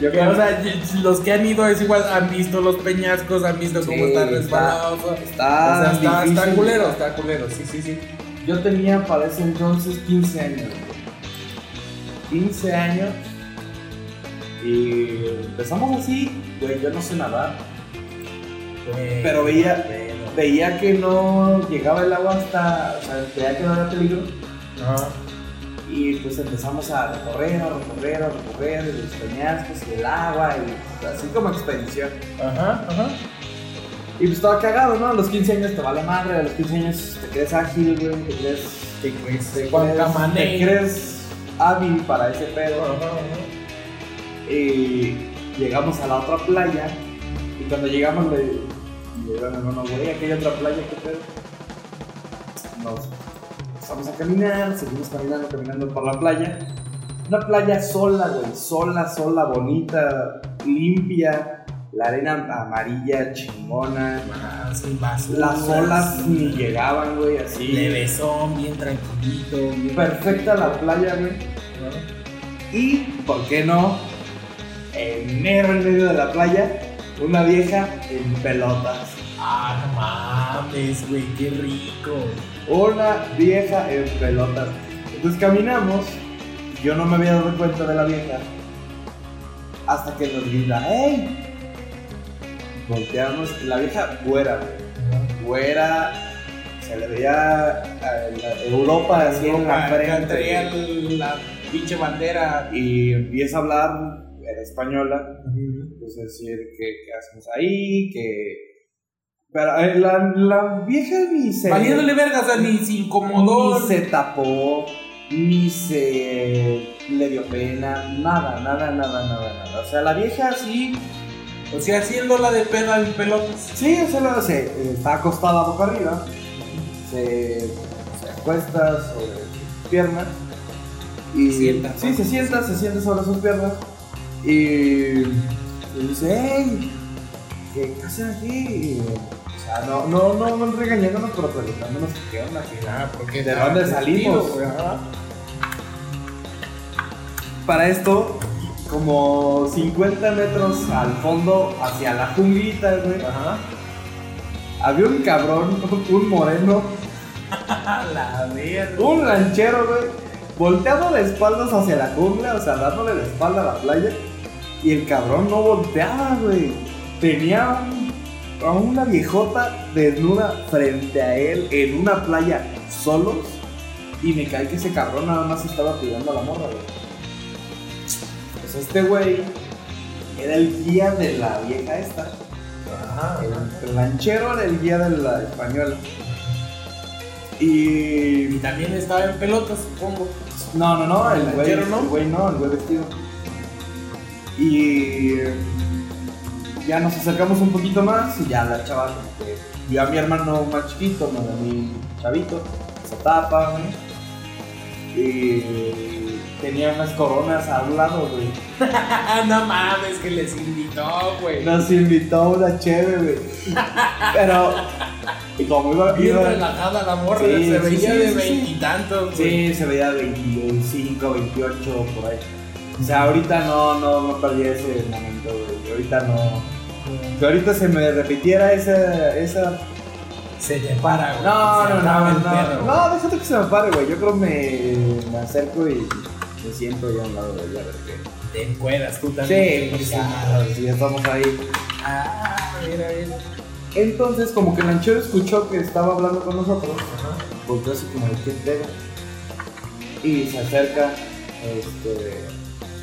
Yo o sea, los que han ido es igual, han visto los peñascos, han visto cómo Sí, está está- resbalado. o sea, Está, está, está culero, está culero, sí, sí, sí. Yo tenía para ese entonces 15 años. güey. 15 años. Y empezamos así, güey, yo no sé nadar. Pero veía, veía que no llegaba el agua hasta, o sea, veía que no había peligro. Ajá. Y pues empezamos a recorrer, a recorrer, a recorrer, los peñascos y el agua, y así como expedición. Ajá, ajá. Y pues estaba cagado, ¿no? A los 15 años te vale madre, a los 15 años crees ágil, güey, te crees, te crees, te Camané. crees hábil para ese pedo. Ajá, ajá. Y llegamos a la otra playa, y cuando llegamos le, digo hermano, güey, aquí hay otra playa, ¿qué pedo? Nos empezamos a caminar, seguimos caminando, caminando por la playa. Una playa sola, güey, sola, sola, bonita, limpia. La arena amarilla chingona. Basura. Las olas ni llegaban, güey, así. Levesón, bien tranquilito. bien- Perfecta la playa, güey. Y, ¿por qué no? En mero en medio de la playa, una vieja en pelotas. Ah, no mames, güey, qué rico. Una vieja en pelotas. Entonces caminamos, yo no me había dado cuenta de la vieja, hasta que nos grita, ¡Ey! Volteamos, la vieja güera, güey. güera, se le veía eh, Europa así en la frente. Traía la pinche bandera. Y empieza a hablar en española, pues decir que, que hacemos ahí, que... Pero eh, la, la vieja ni se... Valiéndole verga, o sea, ni se incomodó. Ni se tapó, ni se le dio pena, nada, nada, nada, nada, nada. O sea, la vieja sí, O sea, haciéndola de peda en pelotas. sí, o sea, hace. eh, Está acostada boca arriba, se, se acuesta sobre sus piernas y Se sienta. Sí, se sienta, se sienta sobre sus piernas y, y dice, hey, ¿qué qué hacen aquí? Y, o sea, no, no, no, no regañándonos, pero preguntándonos qué onda, qué porque ¿De dónde salimos? Para esto, como 50 metros al fondo, hacia la junglita, güey, Ajá. había un cabrón, un moreno, A la verga. un ranchero, güey, volteado de espaldas hacia la jungla, o sea, dándole la espalda a la playa, y el cabrón no volteaba, güey. Tenía a una viejota desnuda frente a él en una playa solos, y me cae que ese cabrón nada más estaba cuidando a la morra, güey. Pues este güey era el guía de la vieja esta. Ajá. El ranchero era el guía de la española. Y. Y también estaba en pelotas, supongo. No, no, no, el ¿El güey. no? El güey no, el güey vestido. Y. Ya nos acercamos un poquito más y ya la chava que vio a mi hermano más chiquito, no a mi chavito, se tapa, güey. Y tenía unas coronas a un lado, güey. No mames, que les invitó, güey. Nos invitó una chévere, güey. Pero, y como iba, Bien iba- relajada la morra, Sí, se veía sí, de sí, sí. veintitantos. güey. Sí, se veía 25, 28, por ahí. O sea, ahorita no, no, no perdí ese momento, güey. Ahorita no. Si ahorita se me repitiera esa. esa... Se te para, güey. No, no, no, el no. perro. No, déjate que se me pare, güey. Yo creo me, me acerco y me siento ya a un lado de ella, a ver qué. Te encueras tú también. Sí, pues sí, ya estamos ahí. Ah, mira, mira. Entonces, como que el ranchero escuchó que estaba hablando con nosotros, volteó así como de qué pedo. Y se acerca, este,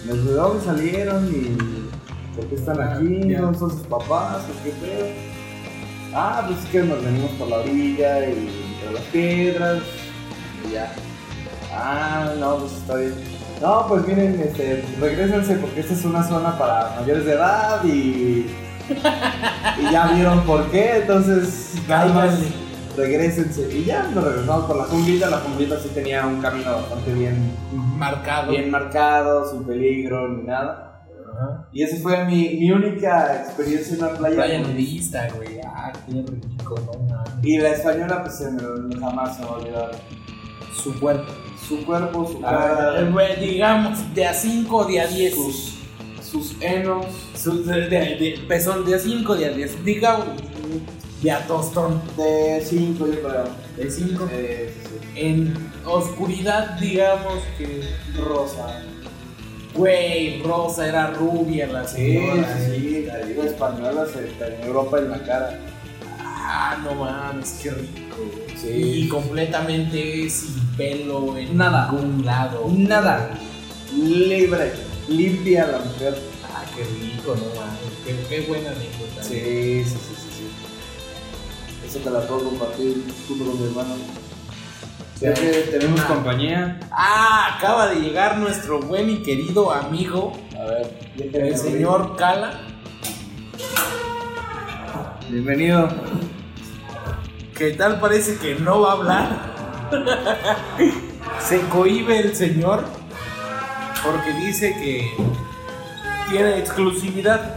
nos ¿de dónde salieron? Y ¿por qué están aquí? Ya. ¿Dónde son sus papás? ¿O qué pedo? Ah, pues es que nos venimos por la orilla y entre las piedras. Y ya. Ah, no, pues está bien. No, pues miren, este, regrésense porque esta es una zona para mayores de edad y y ya vieron por qué, entonces Cáiganle. regresense. Y ya nos regresamos por la junglita, la junglita sí tenía un camino bastante bien, Marcado. bien marcado, sin peligro ni nada. Y esa fue mi, mi única experiencia en una playa. Playa nudista, güey. Ah, qué rico, no. Y la española pues se me- jamás se me olvidar. Su cuerpo. Su cuerpo, su Ah, cara, güey, digamos, de a 5 de a 10. sus, sus enos. Su- de, de, de- pezón de a 5 de a 10. Digamos, de a tostón. De 5 yo creo. De 5. Eh, sí, En oscuridad, digamos que. sí. Rosa. Güey, Rosa era rubia la Sí, señora. sí, sí, te digo española, se tenía Europa en la cara. Ah, no mames, qué rico. Sí. Y completamente sin pelo en Nada. ningún lado. Nada. Libre, limpia la mujer. Ah, qué rico, no mames. Qué, qué buena anécdota. Sí, sí, sí, sí, sí. Eso te la puedo compartir junto con mi hermano. Ya que tenemos Ah. compañía. Ah, acaba de llegar nuestro buen y querido amigo, A ver, el señor Cala. Bienvenido. Que tal parece que no va a hablar. Se cohíbe el señor porque dice que tiene exclusividad.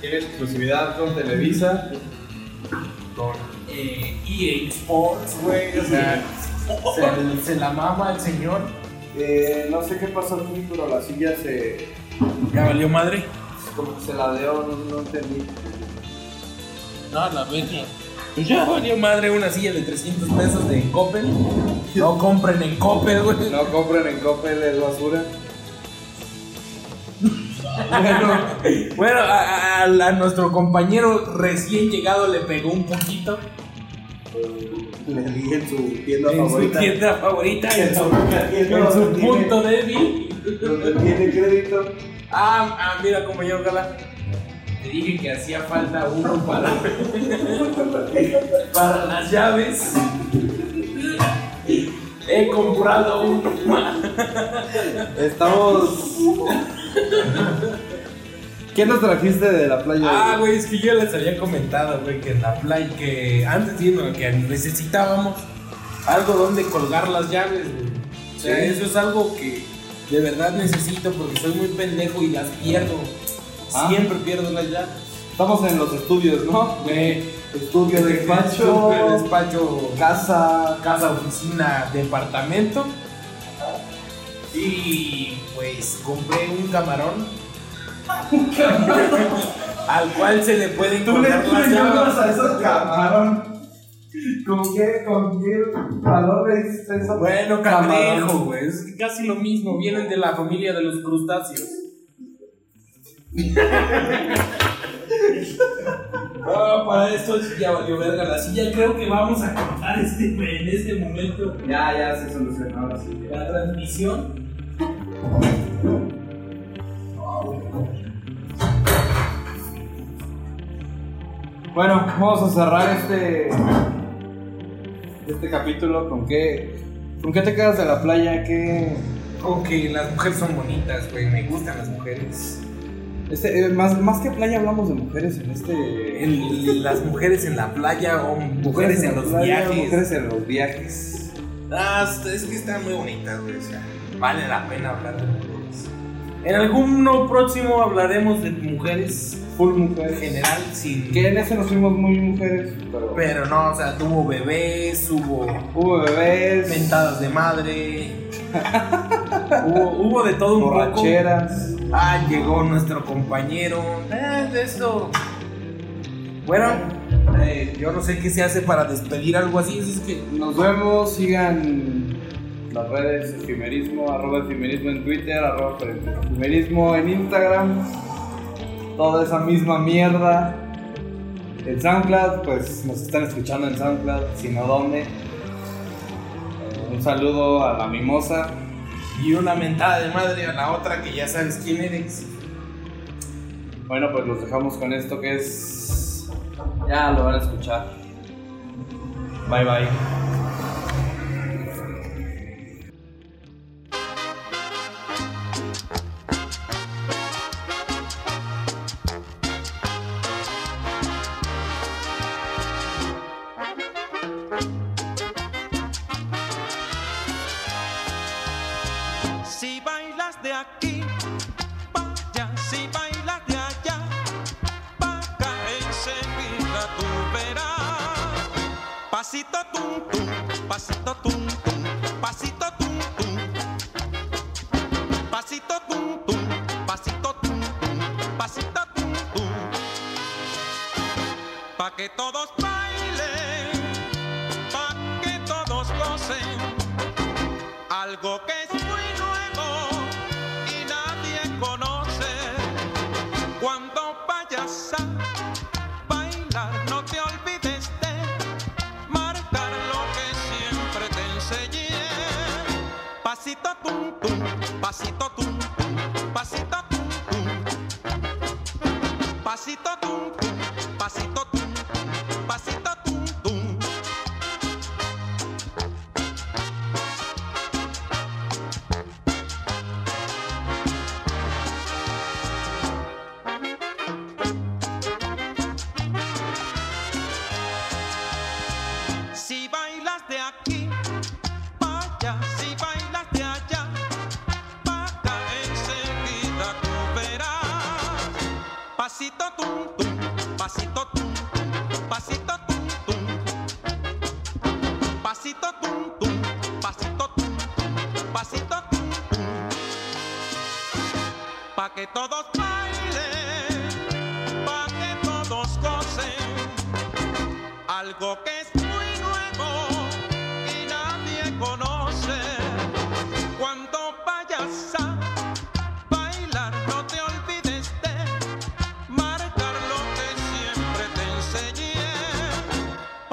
tiene exclusividad con Televisa. Con eh, EA Sports, güey. O sea, se, se la mama el señor. Eh, no sé qué pasó aquí, pero la silla se. Ya valió madre. como que se la dio, no, no entendí. No, la verga. Pues ya valió madre una silla de 300 pesos de Coppel. No compren en Coppel, güey. No compren en Coppel, es basura. bueno, Bueno, a, a- a- a nuestro compañero recién llegado le pegó un poquito le dije en su tienda en su favorita. tienda favorita, en su, en su donde tiene- punto débil. Donde tiene crédito. Ah, ah, mira cómo yo, Gala. Te dije que hacía falta uno para, para las llaves. He comprado uno más. Estamos. ¿Qué nos trajiste de la playa? Ah, güey, es que yo les había comentado, güey, que en la playa, que antes diciendo que necesitábamos algo donde colgar las llaves, güey. O sea, Sí. eso es algo que de verdad necesito porque soy muy pendejo y las pierdo. Ah. Siempre pierdo las llaves. Estamos en los estudios, ¿no? Güey, Estudio, despacho, Súper despacho, casa. casa, oficina, departamento. Y pues compré un camarón. al cual se le pueden colgar las llaves. esos camarón. ¿Con qué, con qué valor le hiciste eso? Bueno, cangrejo, güey. Es casi lo mismo. Vienen de la familia de los crustáceos. Ah, para esto ya valió verga la silla. Creo que vamos a cortar este, en este momento Ya, ya se solucionó la silla. la transmisión. Bueno, vamos a cerrar este. Este capítulo con qué. ¿Con qué te quedas de la playa? ¿Qué. Que las mujeres son bonitas, güey. Me gustan las mujeres. Este, eh, más, más que playa hablamos de mujeres en este. Las mujeres en la playa o mujeres en los playa, viajes. Mujeres en los viajes. Ah, es que están muy bonitas, güey. O sea, vale la pena hablar de mujeres. En algún no próximo hablaremos de mujeres Full en mujeres. general, sin. Que en ese nos fuimos muy mujeres, pero. Pero no, o sea, tuvo bebés, hubo Hubo bebés. mentadas de madre. hubo, hubo de todo un poco. borracheras. Ah, llegó nuestro compañero. Eh, esto. Bueno, eh, yo no sé qué se hace para despedir algo así. así Es que Nos vemos, sigan las redes efimerismo, arroba efimerismo en Twitter, arroba efimerismo en Instagram, toda esa misma mierda. El SoundCloud, pues nos están escuchando en SoundCloud, si no dónde. Un saludo a la mimosa. Y una mentada de madre a la otra que ya sabes quién eres. Bueno, pues los dejamos con esto que es. Ya lo van a escuchar. Bye bye. Pasito tum tum, pasito tum tum, pasito tum tum. Pasito tum tum, pasito tum tum, pasito tum tum. Pa' que todos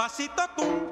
Pasito tum